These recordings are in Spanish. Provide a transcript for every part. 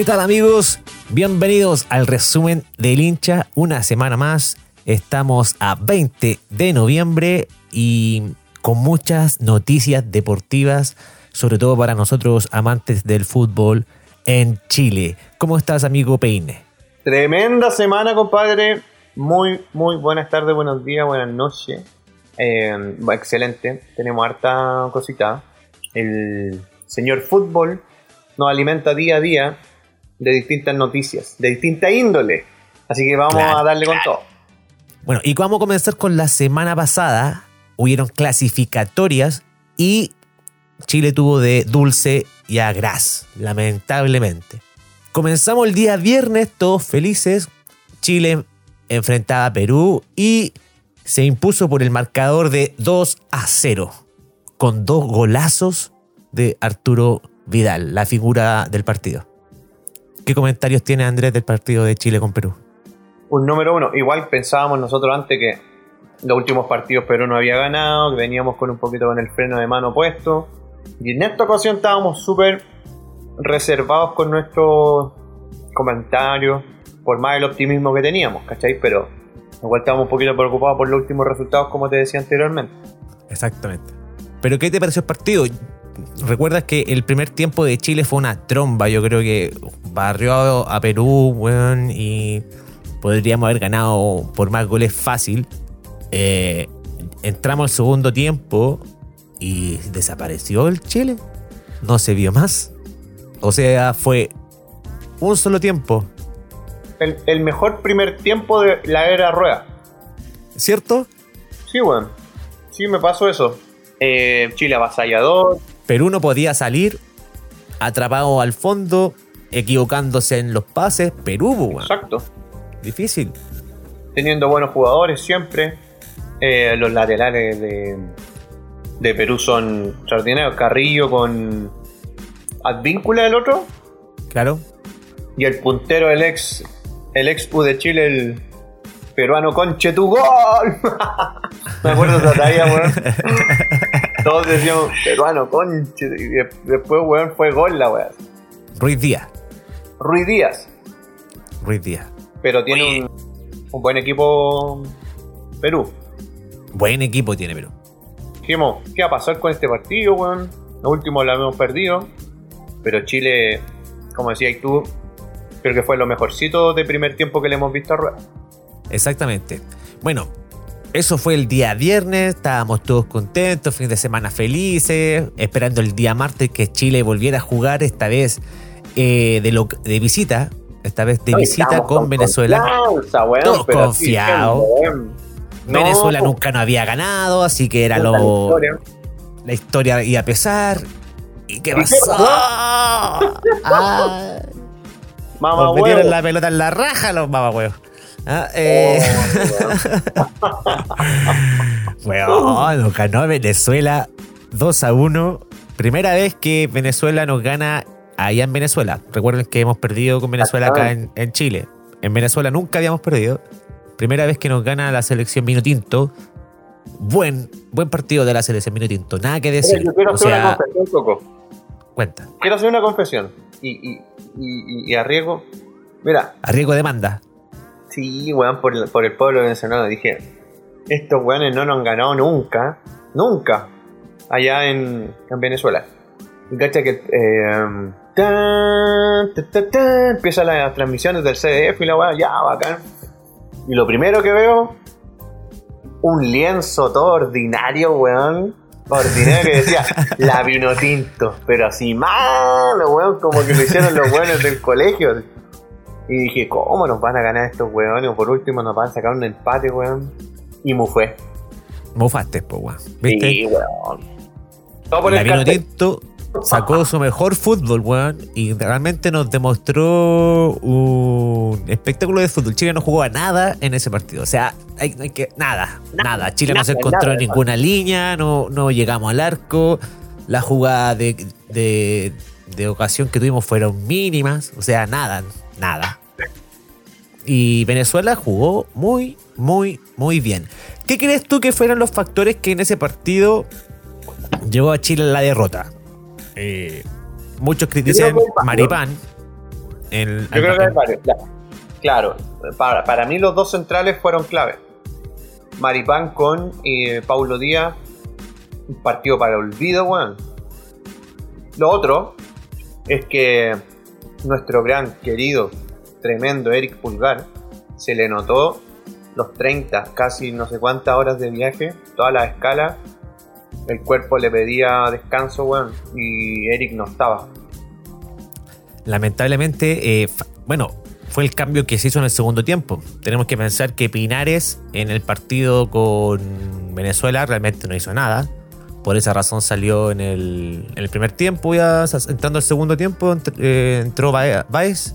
¿Qué tal amigos? Bienvenidos al resumen del hincha. Una semana más. Estamos a 20 de noviembre y con muchas noticias deportivas, sobre todo para nosotros amantes del fútbol en Chile. ¿Cómo estás, amigo Peine? Tremenda semana, compadre. Muy, muy buenas tardes, buenos días, buenas noches. Eh, excelente. Tenemos harta cosita. El señor fútbol nos alimenta día a día de distintas noticias, de distinta índole. Así que vamos Claro, a darle con todo. Bueno, y vamos a comenzar con la semana pasada. Hubieron clasificatorias y Chile tuvo de dulce y a gras, lamentablemente. Comenzamos el día viernes, todos felices. Chile enfrentaba a Perú y se impuso por el marcador de 2 a 0, con dos golazos de Arturo Vidal, la figura del partido. ¿Qué comentarios tiene Andrés del partido de Chile con Perú? Un número uno. Igual pensábamos nosotros antes que los últimos partidos Perú no había ganado, que veníamos con un poquito con el freno de mano puesto. Y en esta ocasión estábamos súper reservados con nuestros comentarios, por más el optimismo que teníamos, ¿cachai? Pero igual estábamos un poquito preocupados por los últimos resultados, como te decía anteriormente. Exactamente. Pero ¿qué te pareció el partido? ¿Recuerdas que el primer tiempo de Chile fue una tromba? Yo creo que barrió a Perú, weón, y podríamos haber ganado por más goles fácil. Eh, entramos al segundo tiempo y desapareció el Chile. No se vio más. O sea, fue un solo tiempo, El, el mejor primer tiempo de la era rueda. ¿cierto? Sí, weón. Sí, me pasó eso. Eh, Chile avasallador, Perú no podía salir, atrapado al fondo, equivocándose en los pases. Perú, weón. exacto. Difícil. teniendo buenos jugadores siempre. Eh, los laterales de, de Perú son extraordinarios. Carrillo con Advíncula el otro. Claro. Y el puntero, el ex, el ex U de Chile, el peruano Conche tu gol. Me acuerdo todavía, weón. Todos decíamos peruano Conche. Y de- después, weón, fue gol la weón. Ruiz Díaz. Ruiz Díaz. Ruiz Díaz. Pero tiene un, un buen equipo Perú. Buen equipo tiene Perú. Dijimos, ¿qué va a pasar con este partido, weón? Lo último lo hemos perdido. Pero Chile, como decías tú, creo que fue lo mejorcito de primer tiempo que le hemos visto a Rueda. Exactamente. Bueno, eso fue el día viernes. Estábamos todos contentos, fin de semana felices, esperando el día martes que Chile volviera a jugar, esta vez eh, de, lo- de visita. Esta vez de visita Estamos con Venezuela. confianza, weón, Todos confiados. No, Venezuela nunca no había ganado, así que era lo, la historia iba a pesar. ¿Y qué ¿Y pasó? Ah, Mamá, nos metieron la pelota en la raja los mamahuevos. Ah, eh, Oh, weón. weón, nos ganó Venezuela 2 a 1. Primera vez que Venezuela nos gana allá en Venezuela. Recuerden que hemos perdido con Venezuela acá en, en Chile. En Venezuela nunca habíamos perdido. Primera vez que nos gana la selección Minutinto. Buen, buen partido de la selección Minutinto. Nada que decir. Yo quiero O hacer una sea, confesión, Coco. cuenta. Quiero hacer una confesión. Y, y, y, y arriesgo. Mira, A riesgo de demanda. Sí, weón, por el, por el pueblo venezolano. Dije, estos weones no nos han ganado nunca, nunca, allá en, en Venezuela. Y cacha que eh, tan, ta, ta, ta, empiezan las transmisiones del CDF y la weá, ya, bacán. Y lo primero que veo, un lienzo todo ordinario, weón. Ordinario que decía la vino tinto, pero así malo, weón, como que lo hicieron los weones del colegio. Y dije, ¿cómo nos van a ganar estos weones? O por último nos van a sacar un empate, weón. Y mu fue. Mofaste, po, weón. ¿Viste? Sí, weón. Todo por el. Tinto sacó su mejor fútbol, weón, y realmente nos demostró un espectáculo de fútbol. Chile no jugó a nada en ese partido. O sea, hay, hay que. Nada, nada. Chile no se encontró nada. en ninguna línea, no, no llegamos al arco. La jugada de, de, de ocasión que tuvimos fueron mínimas. O sea, nada, nada. Y Venezuela jugó muy, muy, muy bien. ¿Qué crees tú que fueron los factores que en ese partido llevó a Chile a la derrota? Eh, muchos critican el- Maripán. Yo creo que hay varios. Claro, para, para mí los dos centrales fueron clave. Maripán con eh, Paulo Díaz, un partido para el olvido, weón. Lo otro es que nuestro gran, querido, tremendo Eric Pulgar se le notó los 30, casi no sé cuántas horas de viaje, toda la escala. El cuerpo le pedía descanso, weón, y Eric no estaba. lamentablemente, eh, bueno, fue el cambio que se hizo en el segundo tiempo. Tenemos que pensar que Pinares en el partido con Venezuela realmente no hizo nada. Por esa razón salió en el, en el primer tiempo, ya entrando al segundo tiempo eh, entró Bae- Baez,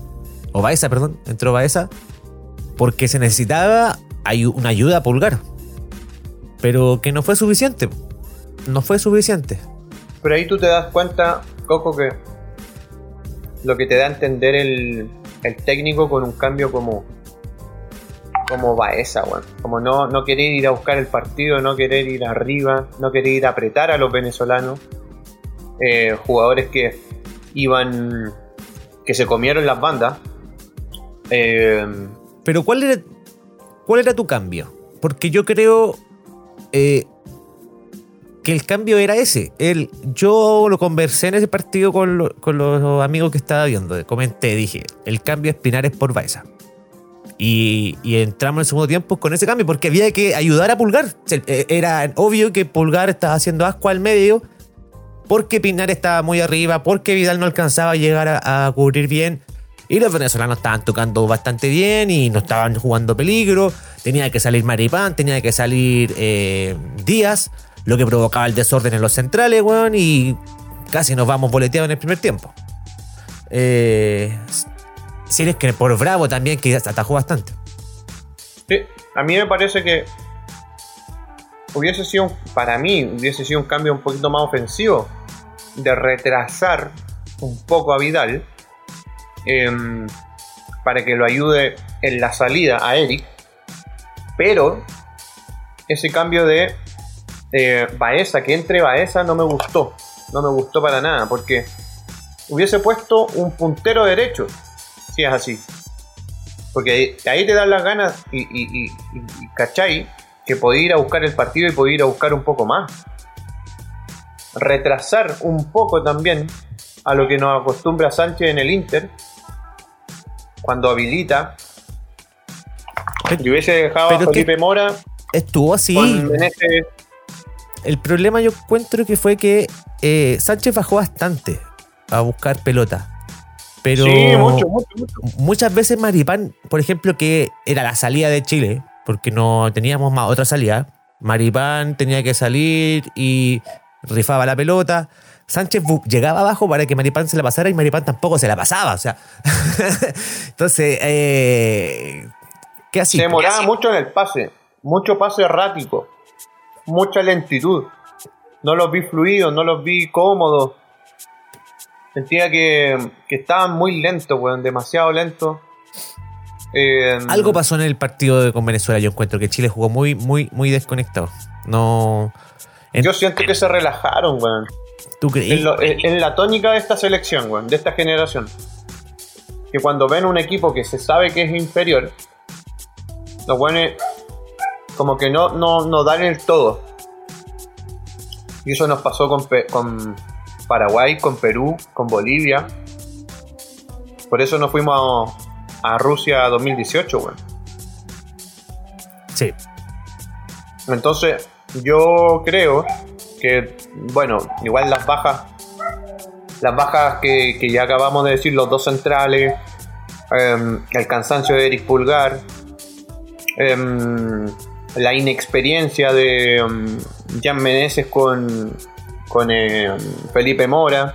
o Baeza, perdón, entró Baeza, porque se necesitaba una ayuda pulgar. Pero que no fue suficiente. No fue suficiente. Pero ahí tú te das cuenta, Coco, que lo que te da a entender el, el técnico con un cambio como como Baeza, weón. Como no, no querer ir a buscar el partido, no querer ir arriba, no querer ir a apretar a los venezolanos. Eh, jugadores que iban, que se comieron las bandas. Eh, Pero ¿cuál era, cuál era tu cambio? Porque yo creo eh, que el cambio era ese. El, yo lo conversé en ese partido con, lo- con los amigos que estaba viendo. Comenté, dije, el cambio es por Baeza. Y, entramos en el segundo tiempo con ese cambio porque había que ayudar a Pulgar. Eh, Era obvio que Pulgar estaba haciendo asco al medio porque Pinar estaba muy arriba, porque Vidal no alcanzaba a llegar a, a cubrir bien. Y los venezolanos estaban tocando bastante bien y no estaban jugando peligro. Tenía que salir Maripán, tenía que salir eh, Díaz, lo que provocaba el desorden en los centrales, weón, y casi nos vamos boleteados en el primer tiempo. Eh, si eres que por Bravo también, que atajó bastante. Sí, a mí me parece que hubiese sido, para mí, hubiese sido un cambio un poquito más ofensivo de retrasar un poco a Vidal em, para que lo ayude en la salida a Eric, pero ese cambio de eh, Baeza, que entre Baeza, no me gustó, no me gustó para nada, porque hubiese puesto un puntero derecho, si es así. Porque ahí, ahí te dan las ganas y, y, y, y- y ¿cachai? Que podía ir a buscar el partido y podía ir a buscar un poco más. Retrasar un poco también a lo que nos acostumbra Sánchez en el Inter. Cuando habilita. Y hubiese dejado Pero a Felipe Mora Estuvo así. El problema yo encuentro que fue que eh, Sánchez bajó bastante a buscar pelota. Pero Sí, mucho, mucho, mucho. muchas veces Maripán, por ejemplo, que era la salida de Chile, porque no teníamos más otra salida. Maripán tenía que salir y rifaba la pelota. Sánchez llegaba abajo para que Maripán se la pasara y Maripán tampoco se la pasaba. O sea, entonces, eh, ¿qué así? Se demoraba mucho en el pase. Mucho pase errático. Mucha lentitud. No los vi fluidos, no los vi cómodos. Sentía que, que estaban muy lentos, weón. Demasiado lentos. Eh, Algo pasó en el partido de- con Venezuela. Yo encuentro que Chile jugó muy, muy, muy desconectado. No. en- Yo siento que se relajaron, weón. ¿Tú crees? En, lo- en- en la tónica de esta selección, weón, de esta generación. Que cuando ven un equipo que se sabe que es inferior, los weones como que no, no, no dan el todo. Y eso nos pasó con, con Paraguay, con Perú, con Bolivia. Por eso nos fuimos a, a Rusia 2018, weón. Sí. Entonces, yo creo que, bueno, igual las bajas, las bajas que, que ya acabamos de decir, los dos centrales, em, el cansancio de Eric Pulgar, em, la inexperiencia de em, Jan Meneses con, con em, Felipe Mora.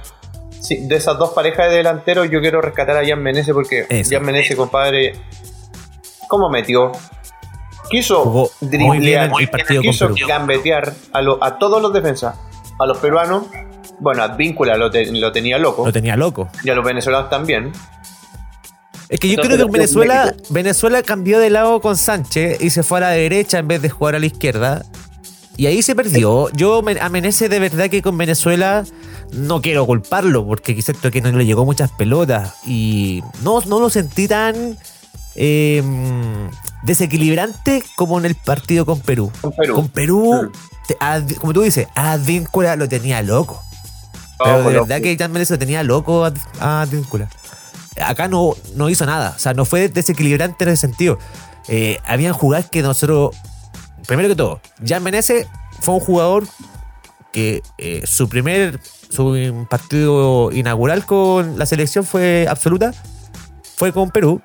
Sí, de esas dos parejas de delanteros, yo quiero rescatar a Jan Meneses porque Eso. Jan Meneses, compadre, ¿cómo metió? Quiso Jugó muy bien driblear, quiso gambetear a, lo- a todos los defensas, a los peruanos, bueno, a Víncula lo, te- lo tenía loco, Lo tenía loco. y a los venezolanos también. Es que yo Entonces, creo que Venezuela, México. Venezuela cambió de lado con Sánchez y se fue a la derecha en vez de jugar a la izquierda. Y ahí se perdió. Yo me- a Menezes de verdad que con Venezuela no quiero culparlo, porque quizás que no le llegó muchas pelotas. Y no, no lo sentí tan eh, desequilibrante como en el partido con Perú. Con Perú. Con Perú, te- como tú dices, Advíncula lo tenía loco. Pero Ojo, de loco. verdad que Jan Menezes lo tenía loco a, a Advíncula. Acá no, no hizo nada. O sea, no fue desequilibrante en ese sentido. Eh, habían jugadas que nosotros. Primero que todo, Jan Menezes fue un jugador que eh, su primer su partido inaugural con la selección fue absoluta. Fue con Perú.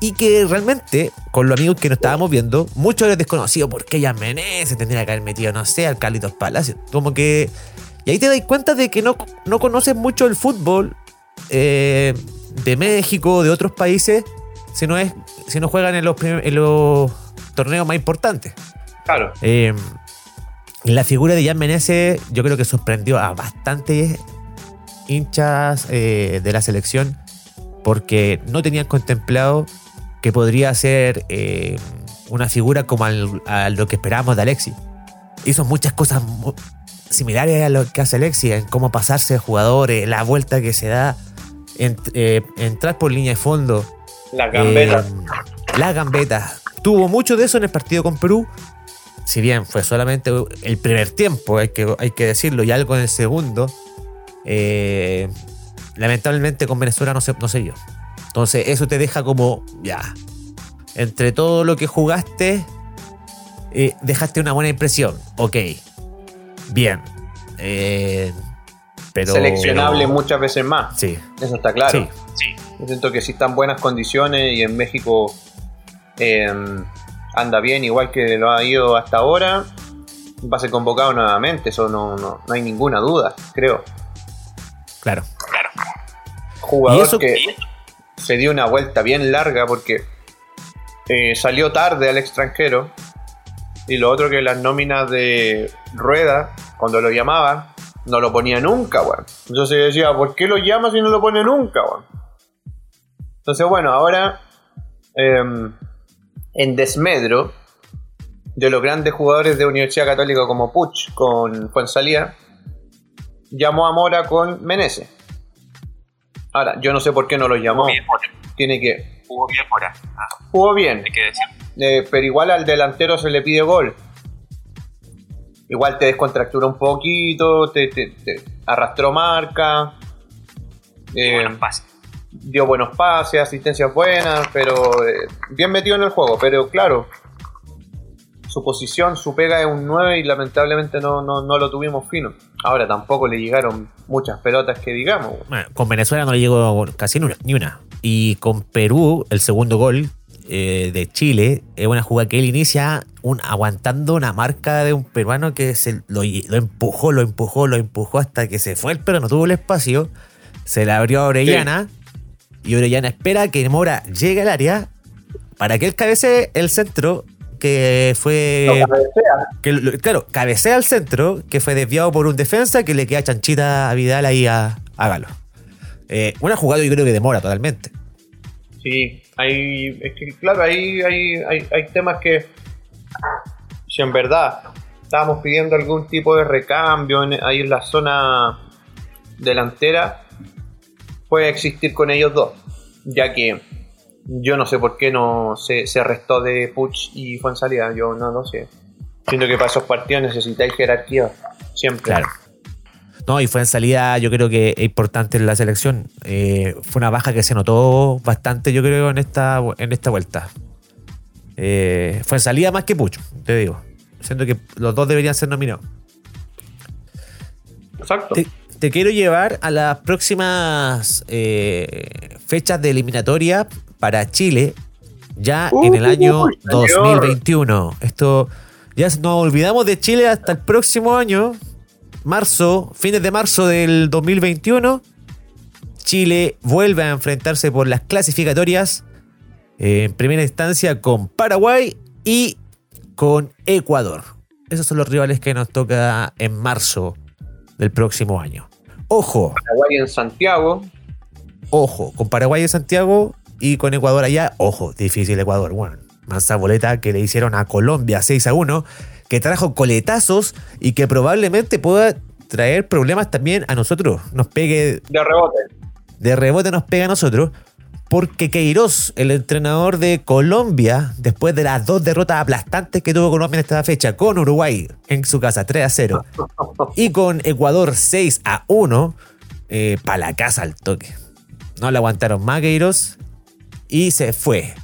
Y que realmente, con los amigos que nos estábamos viendo, muchos eran desconocidos porque Jan Menezes tendría que haber metido, no sé, al Carlitos Palacios. Como que. Y ahí te das cuenta de que no, no conoces mucho el fútbol eh, de México, de otros países, si no, es, si no juegan en los, en los torneos más importantes. Claro. Eh, la figura de Jan Menezes yo creo que sorprendió a bastantes hinchas eh, de la selección porque no tenían contemplado que podría ser eh, una figura como al- a lo que esperábamos de Alexis. Hizo muchas cosas similares a lo que hace Alexis, en cómo pasarse de jugadores, la vuelta que se da, ent- eh, entrar por línea de fondo. La gambeta. Eh, la gambeta. Tuvo mucho de eso en el partido con Perú. Si bien fue solamente el primer tiempo, hay que, hay que decirlo, y algo en el segundo. eh, lamentablemente con Venezuela no se, no se vio. Entonces, eso te deja como, ya. Entre todo lo que jugaste, eh, dejaste una buena impresión. Ok. Bien. Eh, pero. Seleccionable muchas veces más. Sí. Eso está claro. Sí. Yo siento que sí está en buenas condiciones y en México anda bien, igual que lo ha ido hasta ahora. Va a ser convocado nuevamente, eso no, no, no hay ninguna duda, creo. Claro. Jugador Y eso- que se dio una vuelta bien larga porque eh, salió tarde al extranjero. Y lo otro que las nóminas de Rueda, cuando lo llamaban, no lo ponía nunca, weón. Entonces yo decía, ¿por qué lo llama si no lo pone nunca, weón? Entonces, bueno, ahora em, en desmedro de los grandes jugadores de Universidad Católica como Puch con Fuensalía, llamó a Mora con Menezes. Ahora, yo no sé por qué no lo llamó. Bien, Mora. Tiene que. Jugó bien Mora. Ah, Jugó bien, hay que decir. eh, pero igual al delantero se le pide gol. Igual te descontractura un poquito, te, te- te arrastró marca. eh, buenos pases. Dio buenos pases, asistencias buenas, pero eh, bien metido en el juego. Pero claro, su posición, su pega es un 9 y lamentablemente no, no, no lo tuvimos fino. Ahora tampoco le llegaron muchas pelotas que digamos. Bueno, con Venezuela no le llegó casi ni una, ni una. Y con Perú, el segundo gol eh, de Chile, es una jugada que él inicia un, aguantando una marca de un peruano que se lo, lo empujó, lo empujó, lo empujó hasta que se fue el pero no tuvo el espacio. Se le abrió a Orellana y Orellana espera que Mora llegue al área para que él cabecee el centro que fue que, lo- claro, cabecea al centro, que fue desviado por un defensa que le queda chanchita a Vidal ahí a, a Galo. Eh, una jugada yo creo que demora totalmente. Sí, hay, es que claro, hay, hay, hay temas que si en verdad estábamos pidiendo algún tipo de recambio en- ahí en la zona delantera, puede existir con ellos dos, ya que yo no sé por qué no se, se restó de Puch y Fuensalida, yo no lo sé. Siento que para esos partidos necesitáis jerarquía, siempre. Claro. No, y fue en salida, yo creo que es importante en la selección. Eh, fue una baja que se notó bastante, yo creo, en esta, en esta vuelta. Eh, fue en salida más que Pucho, te digo. Siento que los dos deberían ser nominados. Exacto. Te, te quiero llevar a las próximas eh, fechas de eliminatoria para Chile, ya en el año señor. 2021. Esto ya nos olvidamos de Chile hasta el próximo año, marzo, fines de marzo del 2021. Chile vuelve a enfrentarse por las clasificatorias eh, en primera instancia con Paraguay y con Ecuador. Esos son los rivales que nos toca en marzo del próximo año. Ojo, Paraguay en Santiago, ojo, con Paraguay en Santiago y con Ecuador allá, ojo, difícil Ecuador. Bueno, mansa boleta que le hicieron a Colombia 6 a 1, que trajo coletazos y que probablemente pueda traer problemas también a nosotros. Nos pegue. De rebote. De rebote nos pega a nosotros. Porque Queiroz, el entrenador de Colombia, después de las dos derrotas aplastantes que tuvo Colombia en esta fecha, con Uruguay en su casa 3 a 0 y con Ecuador 6 a 1, eh, para la casa al toque. No le aguantaron más Queiroz y se fue.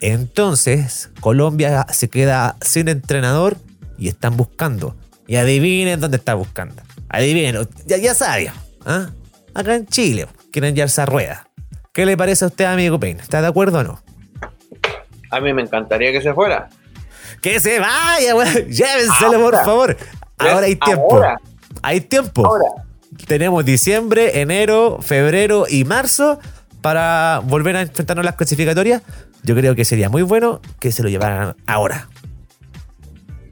Entonces, Colombia se queda sin entrenador y están buscando. Y adivinen dónde está buscando. Adivinen, ya, ya sabía. ¿ah? Acá en Chile, quieren llevarse a rueda. ¿Qué le parece a usted, amigo Payne? ¿Está de acuerdo o no? A mí me encantaría que se fuera. ¡Que se vaya, weón! Llévenselo, por favor. Ahora hay tiempo. Ahora. Hay tiempo. Ahora. Tenemos diciembre, enero, febrero y marzo para volver a enfrentarnos a las clasificatorias. Yo creo que sería muy bueno que se lo llevaran ahora.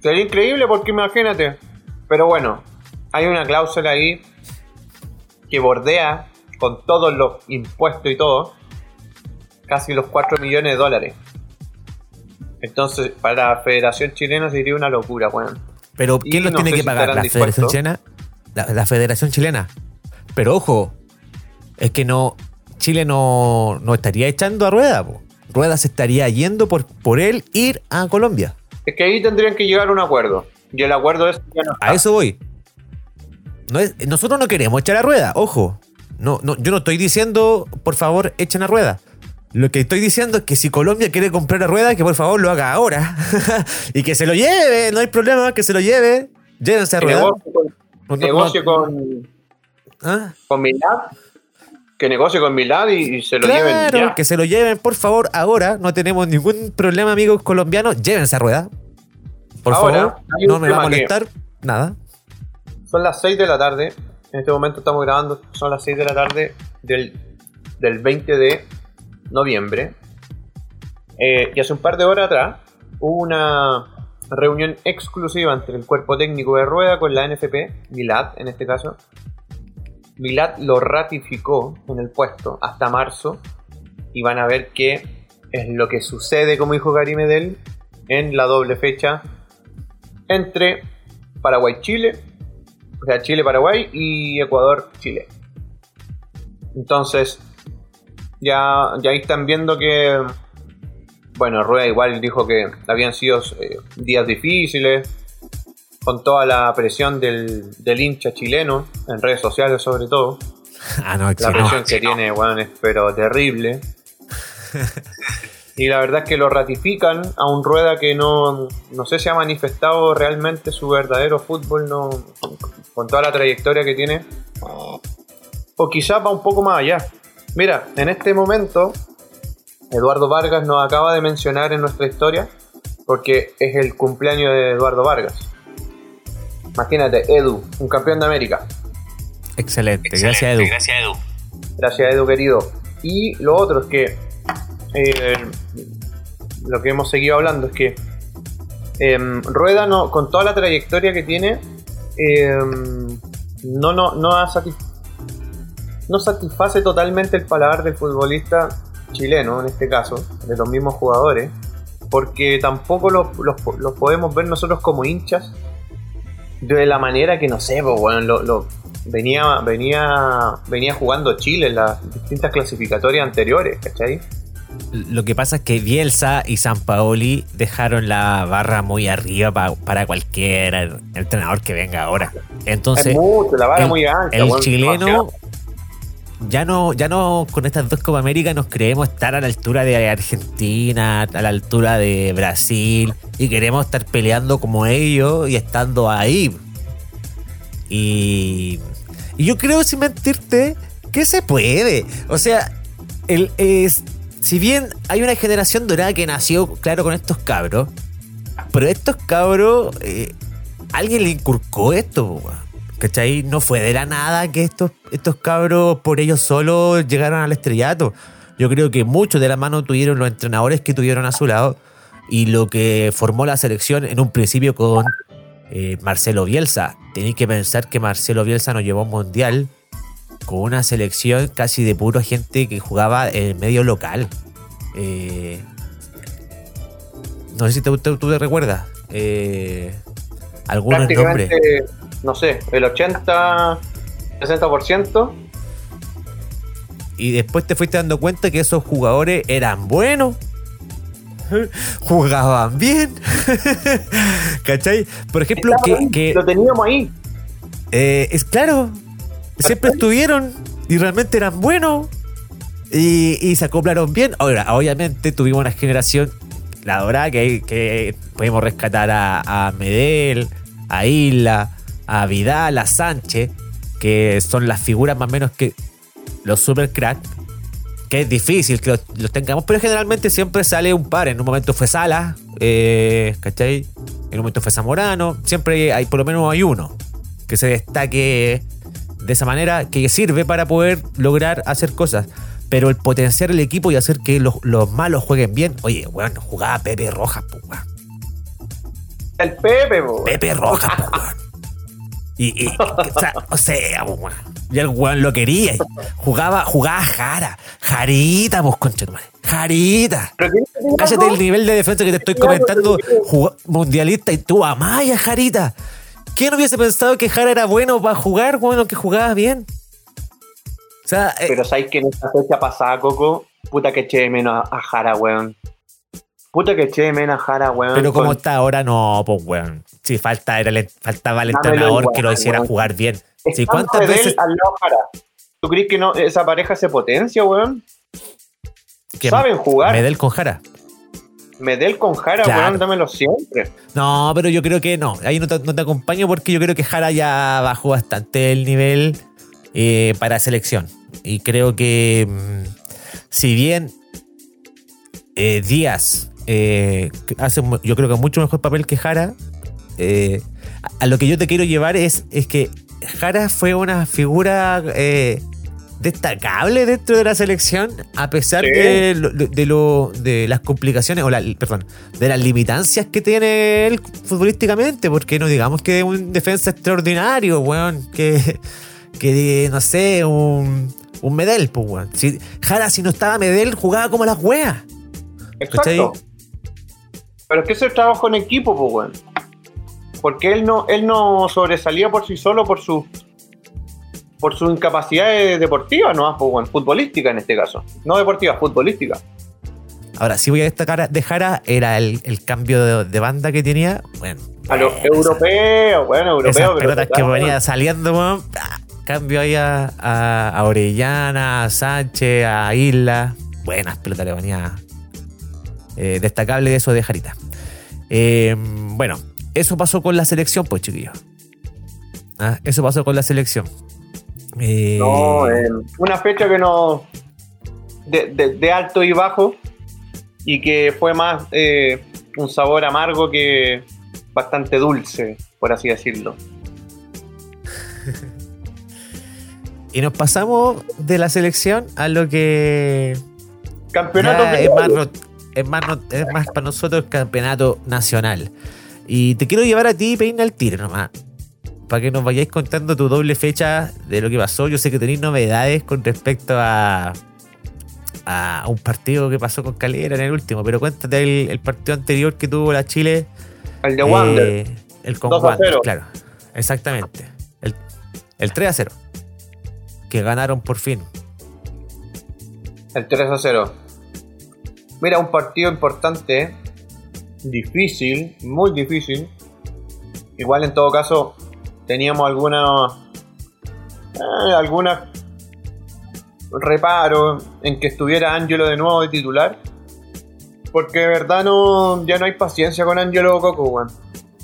Sería increíble porque imagínate. Pero bueno, hay una cláusula ahí que bordea con todos los impuestos y todo casi los 4 millones de dólares. Entonces, para la Federación Chilena sería una locura, weón. Pero ¿quién los no tiene que pagar? ¿La Federación. Chilena? La, la Federación Chilena. Pero ojo, es que no. Chile no, no estaría echando a Rueda. po. Rueda se estaría yendo por, por él ir a Colombia. Es que ahí tendrían que llegar a un acuerdo. Y el acuerdo es que ya no A eso voy. No es- nosotros no queremos echar a rueda, ojo. No, no, yo no estoy diciendo, por favor, echen a rueda. Lo que estoy diciendo es que si Colombia quiere comprar a rueda, que por favor lo haga ahora. y que se lo lleve, no hay problema, que se lo lleve. Llévense a rueda. con, No, negocie no. con, ¿Ah? con Milad. Que negocie con Milad y, y se lo lleven Claro, que se lo lleven, por favor, ahora. No tenemos ningún problema, amigos colombianos. Llévense a rueda. Por Ahora, favor, no me va a que- molestar. Nada. Son las 6 de la tarde. En este momento estamos grabando. Son las 6 de la tarde del, del 20 de noviembre. Eh, y hace un par de horas atrás hubo una reunión exclusiva entre el cuerpo técnico de Rueda con la NFP, Milad en este caso. Milad lo ratificó en el puesto hasta marzo y van a ver qué es lo que sucede, como dijo Gary Medel, en la doble fecha entre Paraguay-Chile, o sea, Chile-Paraguay y Ecuador-Chile. Entonces, ya, ya ahí están viendo que, bueno, Rueda igual dijo que habían sido eh, días difíciles, con toda la presión del, del hincha chileno, en redes sociales sobre todo. Ah, no, La no. presión que tiene, weón, es pero terrible. Y la verdad es que lo ratifican a un Rueda que no, no sé si ha manifestado realmente su verdadero fútbol, no, con toda la trayectoria que tiene. O quizás va un poco más allá. Mira, en este momento, Eduardo Vargas nos acaba de mencionar en nuestra historia, porque es el cumpleaños de Eduardo Vargas. Imagínate, Edu, un campeón de América. Excelente. Gracias, Edu. Gracias, Edu. Gracias, Edu, querido. Y lo otro es que eh, lo que hemos seguido hablando es que em, Rueda, no, con toda la trayectoria que tiene, em, no, no, no, ha satis- no satisface totalmente el paladar del futbolista chileno, en este caso, de los mismos jugadores, porque tampoco los, podemos ver nosotros como hinchas de la manera que no sé, pues, bueno, lo- venía, venía, venía jugando Chile en las distintas clasificatorias anteriores, ¿cachai? Lo que pasa es que Bielsa y San Paoli dejaron la barra muy arriba pa- para cualquier entrenador que venga ahora. Entonces, es mucho, la vara el, muy ancha. el chileno ya no, ya no con estas dos Copa América nos creemos estar a la altura de Argentina, a la altura de Brasil y queremos estar peleando como ellos y estando ahí. Y, y yo creo, sin mentirte, que se puede. O sea, el, es, si bien hay una generación dorada que nació, claro, con estos cabros, pero estos cabros, eh, alguien le inculcó esto. ¿cachai? No fue de la nada que estos, estos cabros por ellos solos llegaron al estrellato. Yo creo que mucho de la mano tuvieron los entrenadores que tuvieron a su lado y lo que formó la selección en un principio con eh, Marcelo Bielsa. Tenéis que pensar que Marcelo Bielsa nos llevó a un mundial con una selección casi de puro gente que jugaba en el medio local. Eh, no sé si te- te- tú te recuerdas. Eh, algunos nombres. No sé, el 80, 60%. Y después te fuiste dando cuenta que esos jugadores eran buenos. Jugaban bien. ¿Cachai? Por ejemplo, Estaba que, ahí, que- Lo teníamos ahí. eh, es claro, siempre estuvieron y realmente eran buenos y, y se acoplaron bien. Ahora, obviamente tuvimos una generación, la dorada, que, que podemos rescatar a, a Medel, a Isla, a Vidal, a Sánchez, que son las figuras más o menos que los super crack. Que es difícil que los, los tengamos, pero generalmente siempre sale un par. En un momento fue Sala, eh, ¿cachai? En un momento fue Zamorano. Siempre hay, por lo menos hay uno que se destaque de esa manera, que sirve para poder lograr hacer cosas. Pero el potenciar el equipo y hacer que los, los malos jueguen bien. Oye, bueno, jugaba Pepe Rojas, pues, weón. El Pepe, weón. Pepe Rojas, pues, weón. Y, y- o sea, o sea, weón. Y el weón lo quería. Jugaba, jugaba Jara. Jarita, pues. Jarita. ¿Pero qué- qué Cállate el nivel de defensa que te estoy comentando, mundialista, y tú amaya Jarita. ¿Quién hubiese pensado que Jara era bueno para jugar, bueno, que jugaba bien? O sea, eh, Pero sabes que en esta fecha pasada, Coco, puta que eché de menos a Jara, weón. Puta que eché de menos a Jara, weón. pero como Con- está ahora, no, pues, weón. Sí, falta, era el- faltaba el entrenador igual, que lo hiciera weón. jugar bien. Sí, Estando ¿cuántas veces al lado Jara. ¿Tú crees que no, esa pareja se potencia, weón? Saben jugar. Medel con Jara? Medel con Jara, Claro. weón, dámelo siempre. No, pero yo creo que no. Ahí no te, no te acompaño porque yo creo que Jara ya bajó bastante el nivel eh, para selección. Y creo que mm, si bien eh, Díaz eh, hace, yo creo que mucho mejor papel que Jara, a, a lo que yo te quiero llevar es, es que Jara fue una figura eh, destacable dentro de la selección, a pesar Sí. de, lo- de, lo- de las complicaciones, o la, perdón, de las limitancias que tiene él futbolísticamente, porque no digamos que es un defensa extraordinario, weón, que, que no sé, un, un Medel, pues, weón. Si, Jara, si no estaba Medel, jugaba como las weas. Exacto. Pero es que ese trabajo en equipo, pues, weón. Porque él no, él no sobresalía por sí solo por su por su incapacidad deportiva, no, weón, futbolística en este caso. No deportiva, futbolística. Ahora, si voy a destacar de Jara, era el, el cambio de, de banda que tenía. Bueno, A los europeos, bueno, europeos. Esas pero pelotas que venía saliendo, weón, ¡ah! cambio ahí a, a- a Orellana, a Sánchez, a Isla. Buenas pelotas le venía. Eh, destacable eso de Jarita. Eh, bueno, eso pasó con la selección, pues, chiquillos. Ah, Eso pasó con la selección. Eh, No, eh, una fecha que no. De, de- de alto y bajo. Y que fue más eh, un sabor amargo que bastante dulce, por así decirlo. Y nos pasamos de la selección a lo que Campeonato es, más, es más para nosotros campeonato nacional. Y te quiero llevar a ti, Peina, al tiro nomás. Para que nos vayáis contando tu doble fecha de lo que pasó. Yo sé que tenéis novedades con respecto a, a un partido que pasó con Calera en el último. Pero cuéntate el, el partido anterior que tuvo la Chile. El de Wander. eh, el con 2 a Wander, 0. claro. Exactamente. El, el 3 a 0. Que ganaron por fin. El 3 a 0. Mira, un partido importante, difícil, muy difícil. Igual en todo caso teníamos algunos eh, algunas reparos en que estuviera Angelo de nuevo de titular. Porque de verdad no, ya no hay paciencia con Angelo Coco, weón.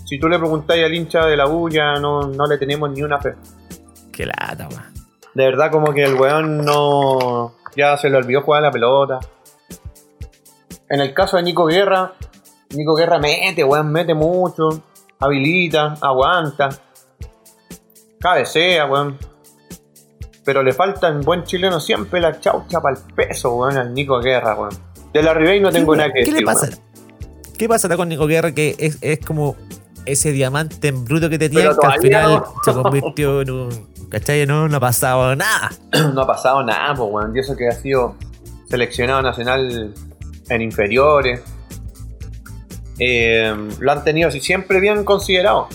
Si tú le preguntáis al hincha de la ya no, no le tenemos ni una fe. Qué lata, man. De verdad, como que el weón no. Ya se le olvidó jugar la pelota. En el caso de Nico Guerra, Nico Guerra mete, weón, mete mucho. Habilita, aguanta. Cabecea, weón. Pero le falta en buen chileno siempre la chaucha para el peso, weón, al Nico Guerra, weón. De la Ribey no tengo ¿Qué, nada que ¿qué decir. le pasa? weón. ¿Qué pasará con Nico Guerra? Que es, es como ese diamante en bruto que te tiene, que al final no. se convirtió en un. ¿Cachai? No, no ha pasado nada. no ha pasado nada, pues, weón. Y eso que ha sido seleccionado nacional en inferiores. Eh, lo han tenido así siempre bien considerado.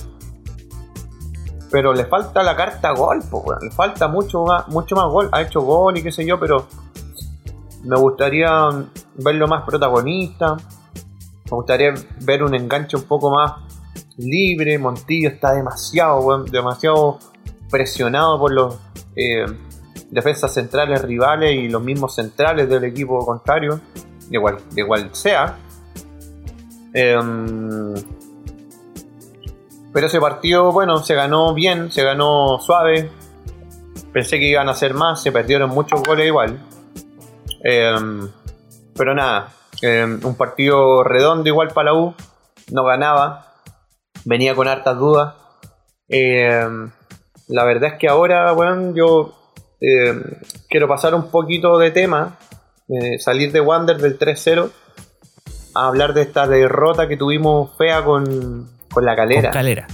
Pero le falta la carta gol. Le falta mucho más, mucho más gol. Ha hecho gol y qué sé yo, pero me gustaría verlo más protagonista. Me gustaría ver un enganche un poco más libre. Montillo está demasiado, demasiado presionado por los eh, defensas centrales rivales y los mismos centrales del equipo contrario, de igual, igual sea. Em, pero ese partido, bueno, se ganó bien, se ganó suave. Pensé que iban a hacer más, se perdieron muchos goles igual. Em, pero nada, em, un partido redondo igual para la U. No ganaba, venía con hartas dudas. la verdad es que ahora, bueno, yo quiero pasar un poquito de tema, eh, salir de Wander del 3-0 a hablar de esta derrota que tuvimos fea con, con la Calera. Calera.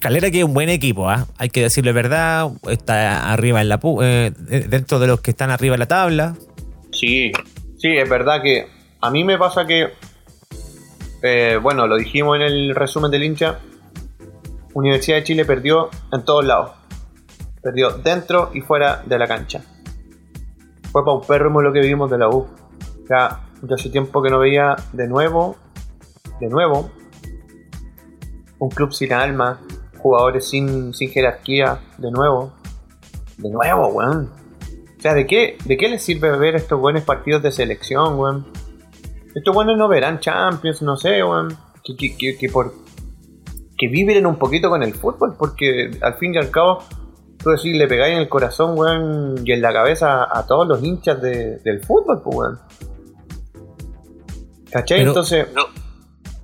Calera que es un buen equipo, ¿ah? hay que decirle verdad, está arriba en la eh, dentro de los que están arriba en la tabla. Sí, sí, es verdad que a mí me pasa que, eh, bueno, lo dijimos en el resumen del hincha, Universidad de Chile perdió en todos lados. Perdió dentro y fuera de la cancha. Fue paupérrimo lo que vimos de la U. Ya, ya hace tiempo que no veía de nuevo, de nuevo, un club sin alma, jugadores sin, sin jerarquía, de nuevo. De nuevo, weón. O sea, ¿de qué, ¿de qué les sirve ver estos buenos partidos de selección, weón? Estos buenos no verán Champions, no sé, weón. Que, que, que, por, que vibren un poquito con el fútbol, porque al fin y al cabo tú decís, le pegáis en el corazón, weón, y en la cabeza a todos los hinchas del fútbol, pues, weón. ¿Cachai? Entonces,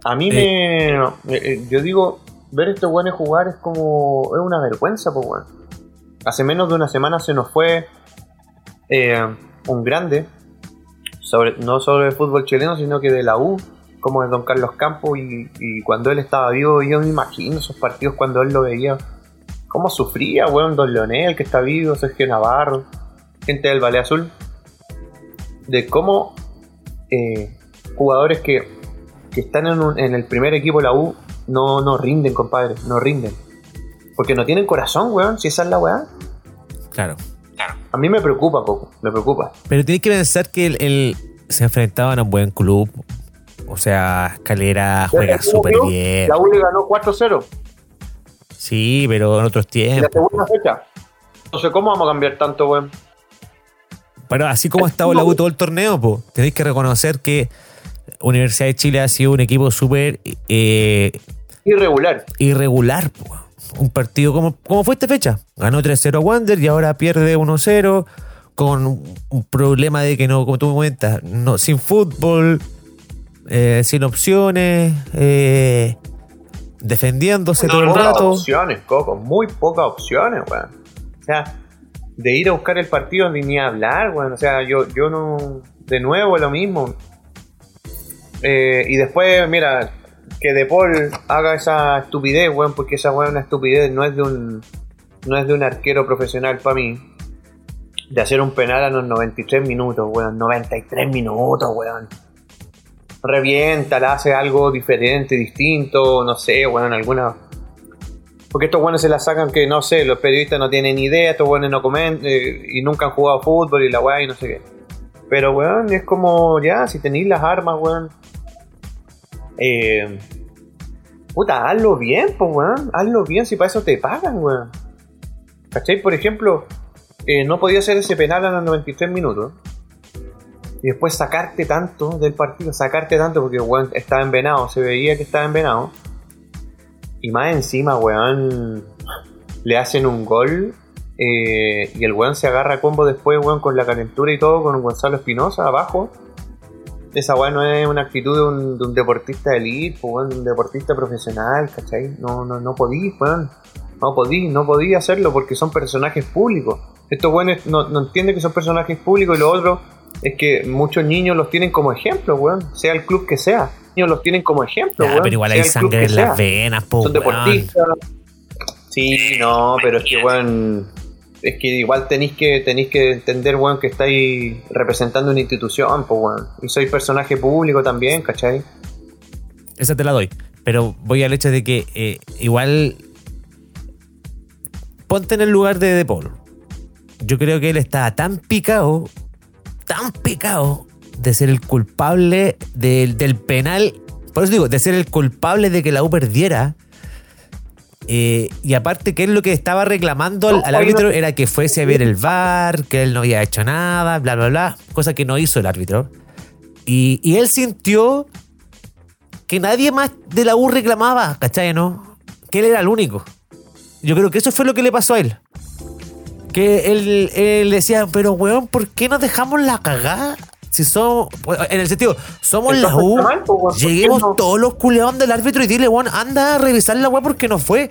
a mí me, eh, eh, Yo digo, ver estos weones jugar es como. Es una vergüenza, pues, weón. Hace menos de una semana se nos fue eh, un grande, sobre, no solo del fútbol chileno, sino que de la U, como es Don Carlos Campos, y, y cuando él estaba vivo, yo me imagino esos partidos cuando él lo veía cómo sufría, weón, Don Leonel, que está vivo, Sergio Navarro, gente del Valle Azul, de cómo eh, jugadores que, que están en, el primer equipo de la U no, no rinden, compadre, no rinden. Porque no tienen corazón, weón, si esa es la weá. Claro. A mí me preocupa poco, me preocupa. Pero tienes que pensar que él, se enfrentaba a un buen club. O sea, Escalera juega súper bien. La U le ganó 4-0. Sí, pero en otros tiempos. La segunda fecha. No sé cómo vamos a cambiar tanto, weón. Pero así como ha estado la U todo el torneo, pues, tenéis que reconocer que Universidad de Chile ha sido un equipo súper eh, irregular. Irregular, un partido como, como fue esta fecha. Ganó 3-0 a Wander y ahora pierde 1-0 con un problema de que no, como tú me comentas, no, sin fútbol, eh, sin opciones, eh, defendiéndose todo el rato. opciones, Coco, muy pocas opciones, weón. O sea, de ir a buscar el partido ni, ni hablar, weón. O sea, yo, yo no. De nuevo lo mismo. Eh, y después, mira, que De Paul haga esa estupidez, weón, porque esa weón una estupidez no es de un. No es de un arquero profesional para mí. De hacer un penal a los 93 minutos, weón. 93 minutos, weón revienta, la hace algo diferente, distinto, no sé, bueno, alguna. Porque estos buenos se la sacan que, no sé, los periodistas no tienen ni idea, estos buenos no comentan eh, y nunca han jugado fútbol y la weá y no sé qué. Pero, weón, es como, ya, si tenéis las armas, weón. Eh, puta, hazlo bien, pues, weón. Hazlo bien si para eso te pagan, weón. ¿Cachai? Por ejemplo, eh, no podía hacer ese penal a los 93 minutos y después sacarte tanto del partido, sacarte tanto porque weón estaba envenado, se veía que estaba envenado. Y más encima, weón, le hacen un gol eh, y el weón se agarra combo después, weón, con la calentura y todo, con Gonzalo Espinosa abajo. Esa weón no es una actitud de un, deportista de elite, weón, de un deportista profesional, ¿cachai? No, no, no podí, weón. No podí, no podí hacerlo porque son personajes públicos. Estos weones no, no entienden que son personajes públicos y lo otro es que muchos niños los tienen como ejemplo, weón. Sea el club que sea. Niños los tienen como ejemplo, weón. Pero igual hay sangre en las venas, po, Son deportistas. Sí, no, pero es que, weón. Es que igual tenéis que, tenéis que entender, weón, que estáis representando una institución, pues, weón. Y soy personaje público también, ¿cachai? Esa te la doy. Pero voy al hecho de que eh, igual ponte en el lugar de De Paul. Yo creo que él estaba tan picado, tan picado de ser el culpable del, del penal. Por eso digo, de ser el culpable de que la U perdiera. Eh, y aparte que él lo que estaba reclamando al, árbitro era que fuese a ver el VAR, que él no había hecho nada, bla, bla, bla. Cosa que no hizo el árbitro. Y, y él sintió que nadie más de la U reclamaba, ¿cachai? ¿No? Que él era el único. Yo creo que eso fue lo que le pasó a él. Que él, él decía, pero weón, ¿por qué nos dejamos la cagada? Si somos, en el sentido, somos la U, mal, pues, weón, ¿por qué lleguemos no? todos los culeados del árbitro y dile, weón, anda a revisar la weá porque no fue.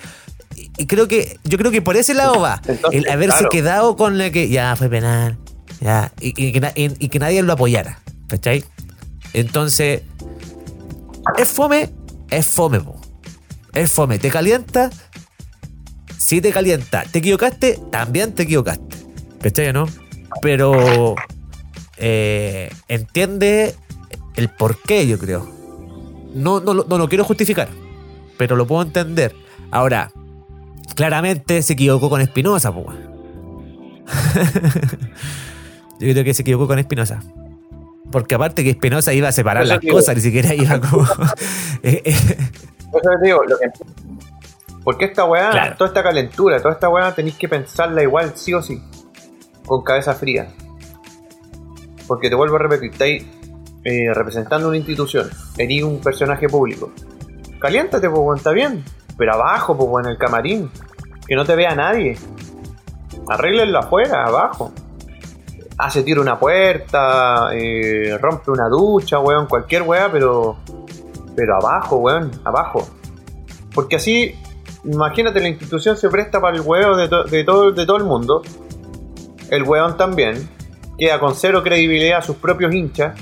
Y y creo que, yo creo que por ese lado va. Entonces, el haberse claro. quedado con la que ya fue penal, ya, y, y que, y- nadie lo apoyara. ¿Cachai? Entonces, es fome, es fome, po. Es fome. ¿Te calienta? Sí te calienta. ¿Te equivocaste? También te equivocaste. ¿Cachai o no? Pero eh, entiende el porqué, yo creo. No, no, lo- no lo quiero justificar, pero lo puedo entender. Ahora, claramente se equivocó con Espinosa, pues. yo creo que se equivocó con Espinosa. Porque aparte que Espinosa iba a separar Eso las digo. cosas, ni siquiera iba como. Eh, eh, eso te digo, lo que- Porque esta weá, Claro. toda esta calentura, toda esta weá tenéis que pensarla igual, sí o sí. Con cabeza fría. Porque te vuelvo a repetir, estáis eh, representando una institución, eres un personaje público. Caliéntate, pues, weón, está bien. Pero abajo, pues, weón, en el camarín. Que no te vea nadie. Arréglenlo afuera, abajo. Hace tiro una puerta, eh, rompe una ducha, weón, cualquier weá, pero. Pero abajo, weón, abajo. Porque así, imagínate, la institución se presta para el huevo de, to- de todo, de todo el mundo. El weón también. Queda con cero credibilidad a sus propios hinchas.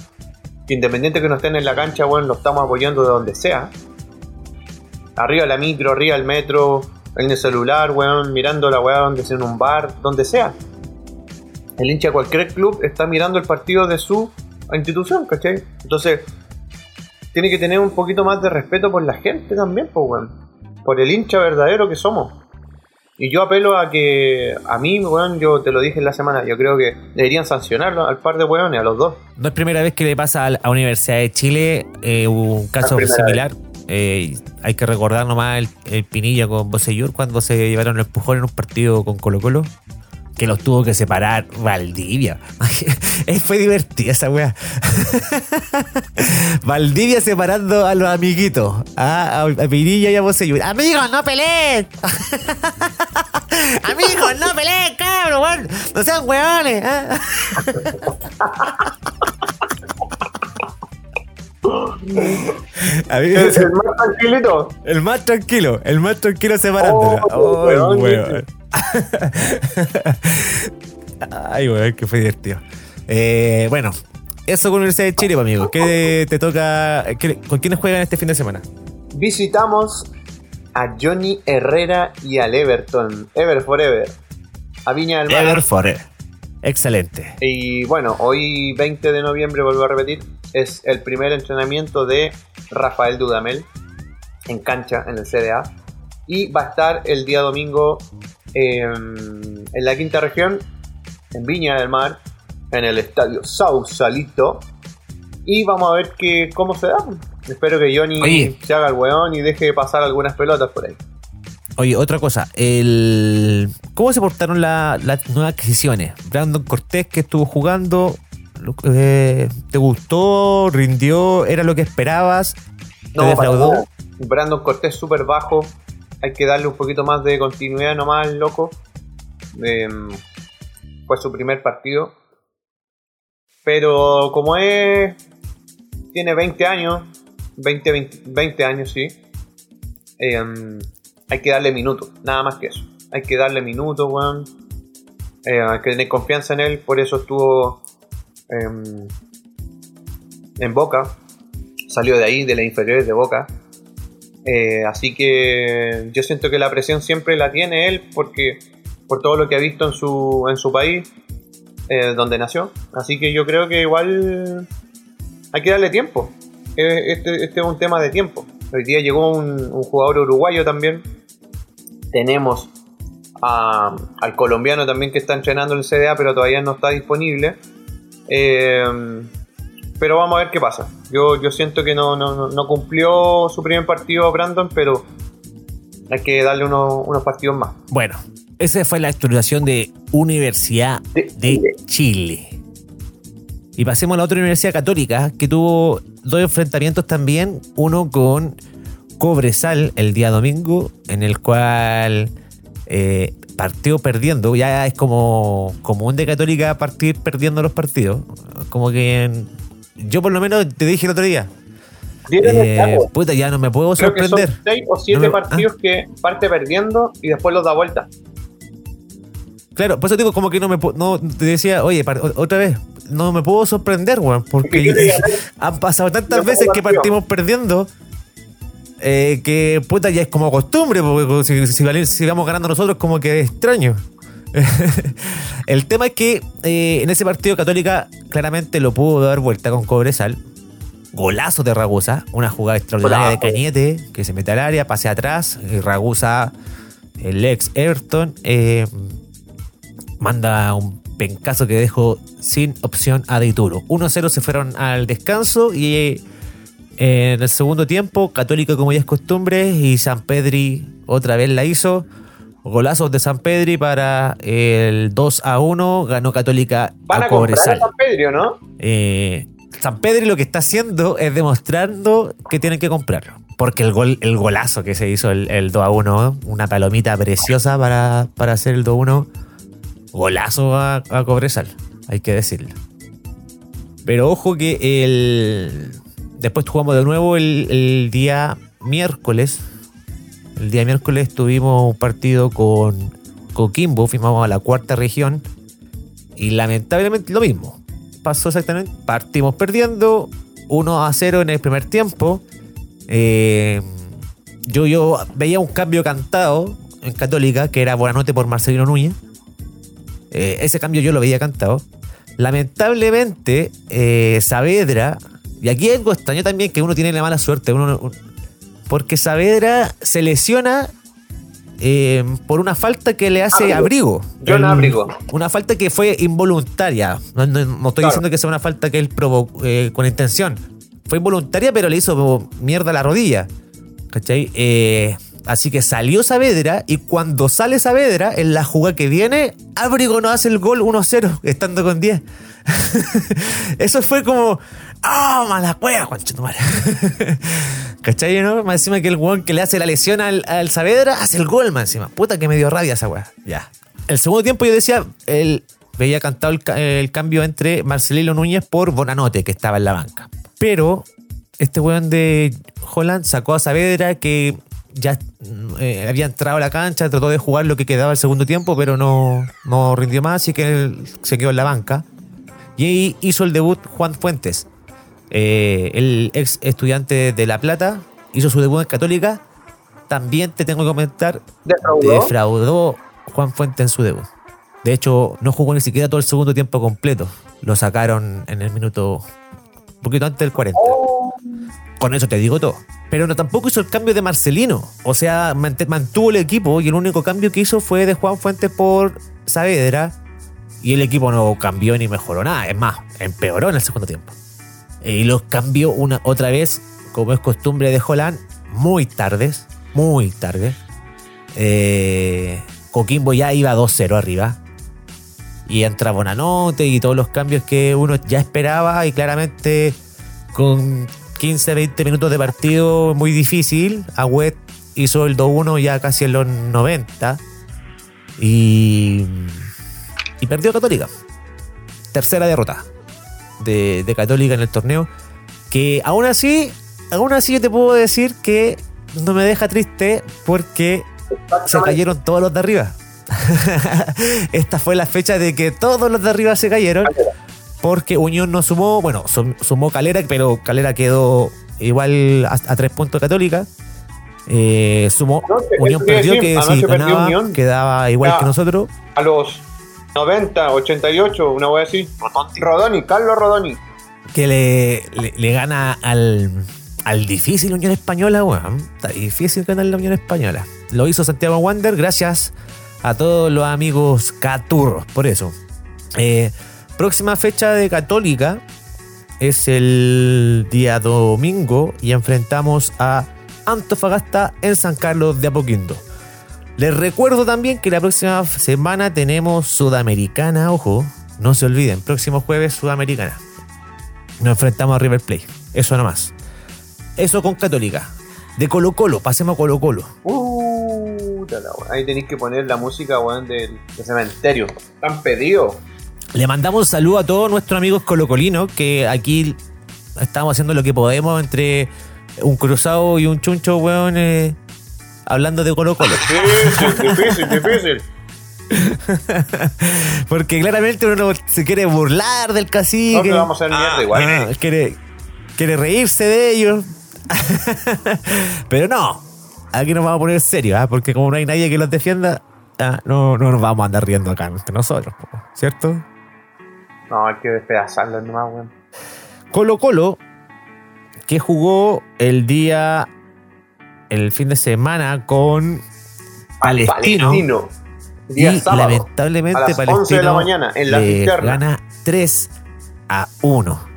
Que independiente que no estén en la cancha, weón, lo estamos apoyando de donde sea. Arriba la micro, arriba el metro, en el celular, weón, mirando la weá donde sea en un bar, donde sea. El hincha de cualquier club está mirando el partido de su institución, ¿cachai? Entonces, tiene que tener un poquito más de respeto por la gente también, weón. Por el hincha verdadero que somos. Y yo apelo a que, a mí, weón, yo te lo dije en la semana, yo creo que deberían sancionarlo al par de weones, a los dos. No es primera vez que le pasa a Universidad de Chile eh, un caso similar. Eh, hay que recordar nomás el, el Pinilla con Bosellur cuando se llevaron el empujón en un partido con Colo Colo. Que los tuvo que separar Valdivia. Eh, Fue divertida esa wea. Valdivia separando a los amiguitos. A, a, a Pinilla y a Bosellur. Amigos, no peleen. Amigos, no peleen, cabrón. No sean weones. El más tranquilito. el más tranquilo, el más tranquilo separándola. Oh, Ay, weón, weón. Ay, weón, que fue divertido. Eh, bueno, eso con Universidad de Chile, pues, amigo. ¿Qué te toca? qué- ¿Con quiénes juegan este fin de semana? Visitamos a Johnny Herrera y al Everton. Ever Forever. A Viña del Mar. Ever Forever. Excelente. Y bueno, hoy 20 de noviembre, vuelvo a repetir, es el primer entrenamiento de Rafael Dudamel en cancha en el CDA. Y va a estar el día domingo en, en la quinta región, en Viña del Mar, en el estadio Sausalito. Y vamos a ver que, cómo se da. Espero que Johnny Oye. se haga el weón y deje de pasar algunas pelotas por ahí. Oye, otra cosa. El... ¿Cómo se portaron la- las nuevas adquisiciones? Brandon Cortés, que estuvo jugando, eh, ¿te gustó? ¿Rindió? ¿Era lo que esperabas? ¿Te No, para defraudó? Brandon Cortés súper bajo. Hay que darle un poquito más de continuidad nomás loco. Em, fue su primer partido. Pero como es. Tiene 20 años. 20, 20, 20 años, sí. em, hay que darle minutos. Nada más que eso. Hay que darle minutos, weón. Eh, hay que tener confianza en él. Por eso estuvo. En Boca salió de ahí, de las inferiores de Boca. Eh, así que yo siento que la presión siempre la tiene él porque por todo lo que ha visto en su, en su país, eh, donde nació. Así que yo creo que igual hay que darle tiempo. Eh, Este, este es un tema de tiempo. Hoy día llegó un, jugador uruguayo también. Tenemos al colombiano también que está entrenando en el CDA, pero todavía no está disponible. Eh, pero vamos a ver qué pasa. Yo, yo siento que no, no, no- no cumplió su primer partido Brandon, pero hay que darle unos, unos partidos más. Bueno, esa fue la actualización de Universidad De de Chile. Y pasemos a la otra universidad católica que tuvo dos enfrentamientos también. Uno con Cobresal el día domingo, en el cual eh, partió perdiendo. Ya es como común de Católica partir perdiendo los partidos. Como que yo por lo menos te dije el otro día. Eh, puta, ya no me puedo Creo que son sorprender. seis o siete No me- partidos que parte perdiendo y después los da vuelta. Claro, por eso digo, como que no me no te decía, oye, otra vez, no me puedo sorprender, weón, porque han pasado tantas veces que partimos perdiendo eh, que puta ya es como costumbre, porque si, si vale- si vamos ganando nosotros, como que es extraño. El tema es que eh, en ese partido Católica claramente lo pudo dar vuelta con Cobresal. Golazo de Ragusa, una jugada extraordinaria de. Cañete que se mete al área, pase atrás, y Ragusa, el ex Everton, eh, manda un pencazo que dejó sin opción a Deituro. 1-0 se fueron al descanso y eh, en el segundo tiempo, Católica como ya es costumbre y San Pedri otra vez la hizo. Golazos de San Pedri para el 2 a 1, ganó Católica Van a a comprar a Cobresal. San Pedro, ¿no? Eh, San Pedri lo que está haciendo es demostrando que tienen que comprarlo. Porque el gol, el golazo que se hizo el, el 2 a 1, una palomita preciosa para, para hacer el 2 a 1, golazo a, a Cobresal, hay que decirlo. Pero ojo que el. Después jugamos de nuevo el, el día miércoles. El día miércoles tuvimos un partido con Coquimbo, fuimos a la cuarta región. Y lamentablemente lo mismo. Pasó exactamente. Partimos perdiendo 1 a 0 en el primer tiempo. Eh, yo, yo veía un cambio cantado en Católica, que era Buenanote por Marcelino Núñez. Eh, ese cambio yo lo veía cantado. Lamentablemente, eh, Saavedra, y aquí algo extraño también que uno tiene la mala suerte, uno, un- porque Saavedra se lesiona eh, por una falta que le hace Abrigo. John El- Abrigo. Una falta que fue involuntaria. No, no- no estoy Claro. diciendo que sea una falta que él provocó eh, con intención. Fue involuntaria, pero le hizo mierda a la rodilla. ¿Cachai? Eh, así que salió Saavedra y cuando sale Saavedra, en la jugada que viene, Abrigo no hace el gol 1-0, estando con 10. Eso fue como. ¡Ah, mala cueva, conchetumare! ¿Cachai, no? Más encima que el weón que le hace la lesión al, al Saavedra hace el gol, más encima. Puta que me dio rabia esa weá. Ya. El segundo tiempo yo decía, él veía cantado el, ca- el cambio entre Marcelino Núñez por Bonanote, que estaba en la banca. Pero este weón de Holland sacó a Saavedra que ya eh, había entrado a la cancha, trató de jugar lo que quedaba el segundo tiempo, pero no, no rindió más, así que él se quedó en la banca. Y ahí hizo el debut Juan Fuentes, eh, el ex estudiante de La Plata, hizo su debut en Católica. También te tengo que comentar, Defraudó. defraudó Juan Fuentes en su debut. De hecho, no jugó ni siquiera todo el segundo tiempo completo. Lo sacaron en el minuto un poquito antes del 40. Con eso te digo todo. Pero no tampoco hizo el cambio de Marcelino. O sea, mant- mantuvo el equipo y el único cambio que hizo fue de Juan Fuentes por Saavedra. Y el equipo no cambió ni mejoró nada. Es más, empeoró en el segundo tiempo. Y los cambió una, otra vez, como es costumbre de Holland, muy tardes. Muy tarde. Eh, Coquimbo ya iba 2-0 arriba. Y entra Bonanote y todos los cambios que uno ya esperaba. Y claramente con 15, 20 minutos de partido muy difícil. Agüet hizo el 2-1 ya casi en los 90. Y, y perdió Católica. Tercera derrota de, de Católica en el torneo. Que aún así, aún así yo te puedo decir que no me deja triste porque se cayeron todos los de arriba. Esta fue la fecha de que todos los de arriba se cayeron. Porque Unión no sumó, bueno, sum- sumó Calera, pero Calera quedó igual a, a tres puntos Católica. Eh, sumó No, Unión perdió, decir, que si ganaba Unión. quedaba igual Ya. que nosotros. A los 90, 88, una wea así. Rodoni, Carlos Rodoni. que le, le, le gana al, al difícil Unión Española, weón. Está difícil ganar la Unión Española. Lo hizo Santiago Wander gracias a todos los amigos caturros, por eso. Eh, próxima fecha de Católica es el día domingo y enfrentamos a Antofagasta en San Carlos de Apoquindo. Les recuerdo también que la próxima semana tenemos Sudamericana, ojo, no se olviden, próximo jueves Sudamericana. Nos enfrentamos a River Plate, eso nomás. Eso con Católica. De Colo Colo, pasemos a Colo Colo. Uh, ahí tenéis que poner la música, weón, del, cementerio. Tan pedido. Le mandamos un saludo a todos nuestros amigos colocolinos que aquí estamos haciendo lo que podemos entre un cruzado y un chuncho, weón, eh, hablando de Colo Colo. Difícil, difícil, difícil. Porque claramente uno se quiere burlar del cacique. No, vamos a hacer mierda igual. Ah, quiere, quiere reírse de ellos. Pero no, aquí nos vamos a poner serio, ¿ah? porque como no hay nadie que los defienda, ah, no, no nos vamos a andar riendo acá entre nosotros, ¿cierto? No, hay que despedazarlo nomás, weón. Colo Colo, que jugó el día, el fin de semana con Palestino. y lamentablemente a las 11 de la mañana, en la gana 3 a 1.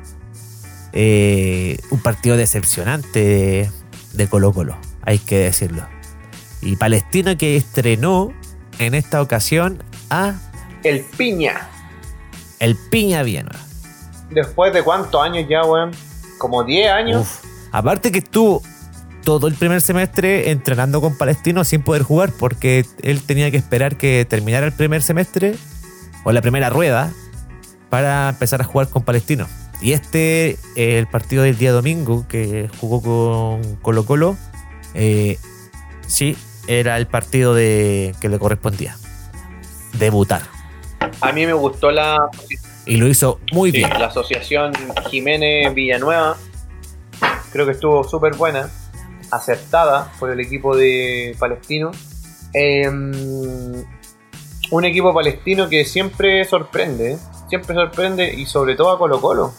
Eh, un partido decepcionante de Colo Colo, hay que decirlo. Y Palestino que estrenó en esta ocasión a... El Piña. El Piña Viena. Después de cuántos años ya, weón. Como 10 años. Aparte que estuvo todo el primer semestre entrenando con Palestino sin poder jugar porque él tenía que esperar que terminara el primer semestre o la primera rueda para empezar a jugar con Palestino. Y este, eh, el partido del día domingo que jugó con Colo Colo, eh, sí, era el partido de, que le correspondía. Debutar. A mí me gustó la... Y lo hizo muy bien. La asociación Jiménez Villanueva, creo que estuvo súper buena, acertada por el equipo de Palestino. Em, un equipo palestino que siempre sorprende, siempre sorprende y sobre todo a Colo Colo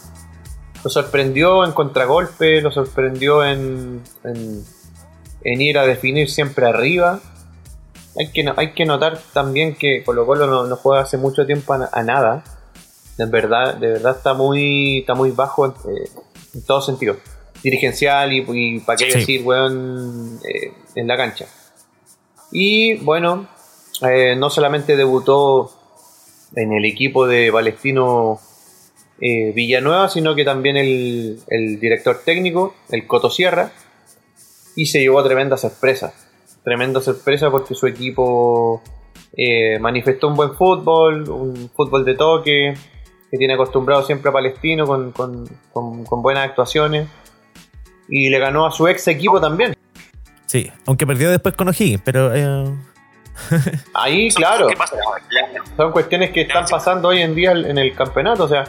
lo sorprendió en contragolpe, lo sorprendió en, en, ir a definir siempre arriba. Hay que, hay que notar también que Colo Colo no, juega hace mucho tiempo a, nada. De verdad, de verdad está muy, está muy bajo en, eh, todo sentido. Dirigencial y, para qué decir, weón, eh, en la cancha. Y bueno, eh, no solamente debutó en el equipo de Palestino eh, Villanueva, sino que también el, director técnico, el Coto Sierra, y se llevó a tremenda sorpresa. Tremenda sorpresa porque su equipo eh, manifestó un buen fútbol, un fútbol de toque, que tiene acostumbrado siempre a Palestino con, buenas actuaciones, y le ganó a su ex equipo también. Sí, aunque perdió después con O'Higgins, pero... Eh, Ahí, claro. Son cuestiones que están pasando hoy en día en el campeonato. O sea,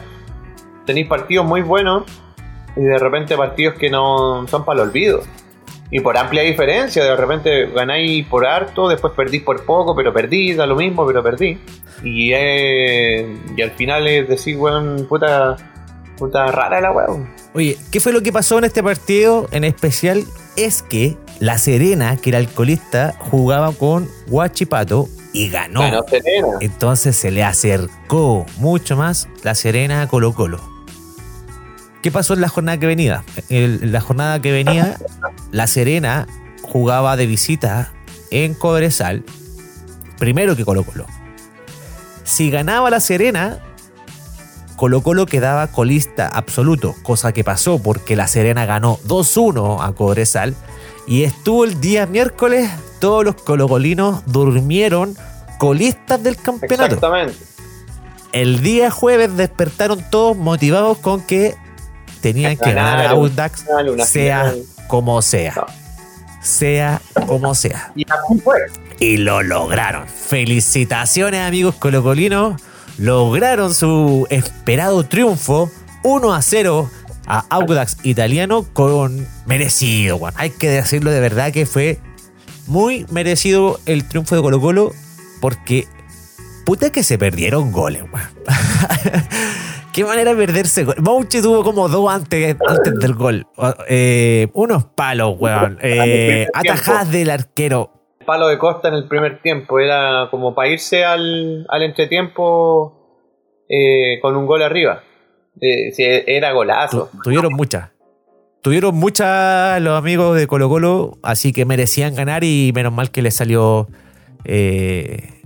tenéis partidos muy buenos y de repente partidos que no son para el olvido. Y por amplia diferencia, de repente ganáis por harto, después perdís por poco, pero perdí, da lo mismo, pero perdí. Y, y al final es decir, weón, puta, puta rara la weón. Oye, ¿qué fue lo que pasó en este partido en especial? Es que La Serena, que era alcoholista, jugaba con Guachipato y ganó. ganó Serena. Entonces se le acercó mucho más La Serena a Colo Colo. ¿Qué pasó en la jornada que venía? En la jornada que venía, La Serena jugaba de visita en Cobresal, primero que Colo Colo. Si ganaba La Serena, Colo Colo quedaba colista absoluto, cosa que pasó porque La Serena ganó 2-1 a Cobresal y estuvo el día miércoles, todos los colocolinos durmieron colistas del campeonato. Exactamente. El día jueves despertaron todos motivados con que tenían que ganar a Audax, sea como sea. Sea como sea. Y, lo lograron. Felicitaciones, amigos colocolinos. Lograron su esperado triunfo 1 a 0 a Audax italiano con merecido, Hay que decirlo de verdad que fue muy merecido el triunfo de Colo Colo porque puta que se perdieron goles, weón. Qué manera de perderse gol. Mouche tuvo como dos antes, antes del gol. Eh, unos palos, weón. Eh, atajadas del arquero. Palo de costa en el primer tiempo. Era como para irse al, al entretiempo eh, con un gol arriba. Eh, era golazo. Tu- tuvieron muchas. Tuvieron muchas los amigos de Colo Colo, así que merecían ganar y menos mal que les salió eh,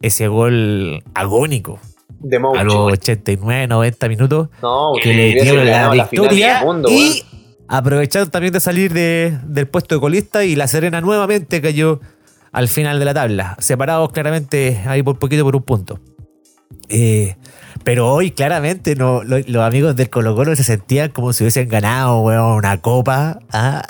ese gol agónico De a los 89, 90 minutos No, que le dieron la victoria mundo, y aprovecharon también de salir de- del puesto de colista y La Serena nuevamente cayó al final de la tabla, separados claramente ahí por poquito por un punto. Eh, pero hoy claramente no, lo- los amigos del Colo Colo se sentían como si hubiesen ganado weón, una copa. ¿ah?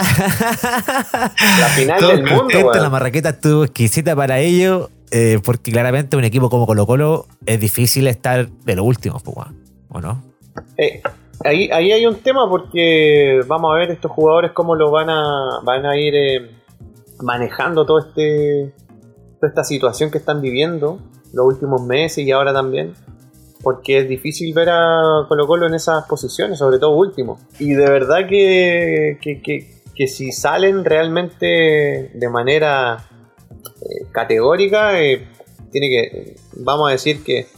La final del mundo, weón. La marraqueta estuvo exquisita para ellos, eh, porque claramente un equipo como Colo Colo es difícil estar de los últimos, pues, ¿o no? Eh, ahí, ahí hay un tema porque vamos a ver estos jugadores cómo lo van a, van a ir eh, manejando todo este, toda esta situación que están viviendo los últimos meses y ahora también. Porque es difícil ver a Colo Colo en esas posiciones, sobre todo último. Y de verdad que, que, que- que si salen realmente de manera eh, categórica, eh, tiene que, vamos a decir que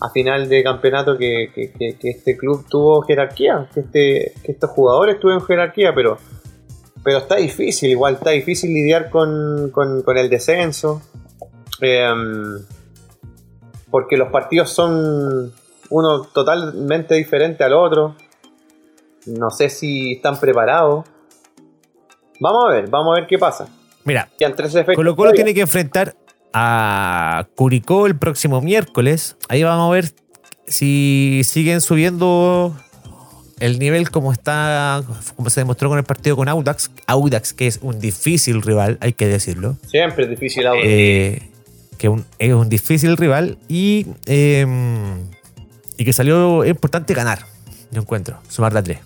a final de campeonato que, que- que- que este club tuvo jerarquía, que, este, que estos jugadores tuvieron jerarquía, pero, pero está difícil, igual está difícil lidiar con, con- con el descenso, em, porque los partidos son uno totalmente diferente al otro, no sé si están preparados. Vamos a ver, vamos a ver qué pasa. Mira. Colo Colo tiene que enfrentar a Curicó el próximo miércoles. Ahí vamos a ver si siguen subiendo el nivel como está, como se demostró con el partido con Audax. Audax, que es un difícil rival, hay que decirlo. Siempre es difícil ahora. Eh, que un- es un difícil rival y, eh, y que salió es importante ganar, yo encuentro, sumar la 3.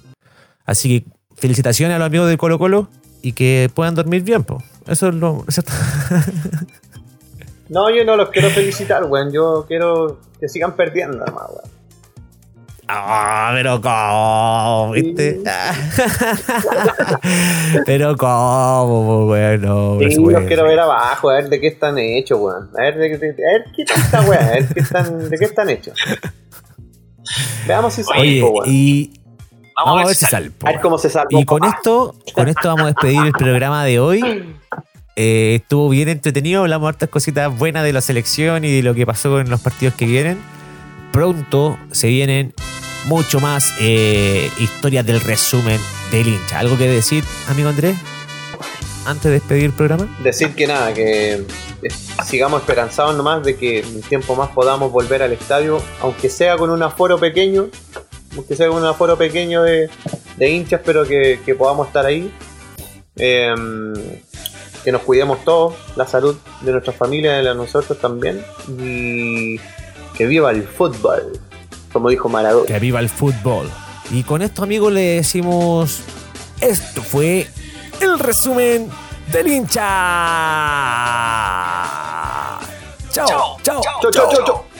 Así que felicitaciones a los amigos de Colo Colo y que puedan dormir bien, po. Eso es lo ¿cierto? No, yo no los quiero felicitar, weón. Yo quiero que sigan perdiendo, weón. Ah, pero cómo, ¿viste? pero cómo, bueno. Sí, los bueno. quiero ver abajo, a ver de qué están hechos, weón. A ver de, qué- de- a ver qué tanta weón, a ver qué están, de qué están hechos. Veamos si po, weón. y vamos a ver si sale. A ver cómo se salva. Y con esto, con esto vamos a despedir el programa de hoy. Eh, estuvo bien entretenido, hablamos hartas cositas buenas de la selección y de lo que pasó en los partidos que vienen. Pronto se vienen mucho más eh, historias del resumen del hincha. ¿Algo que decir, amigo Andrés? Antes de despedir el programa. Decir que nada, que eh, sigamos esperanzados nomás de que en un tiempo más podamos volver al estadio, aunque sea con un aforo pequeño, aunque sea con un aforo pequeño de, de hinchas, pero que, que podamos estar ahí. Em, que nos cuidemos todos, la salud de de la de nosotros también. Y que viva el fútbol, como dijo Maradona. Que viva el fútbol. Y con esto, amigos, le decimos: Esto fue el resumen del hincha. Chao, chao, chau, chau, chau.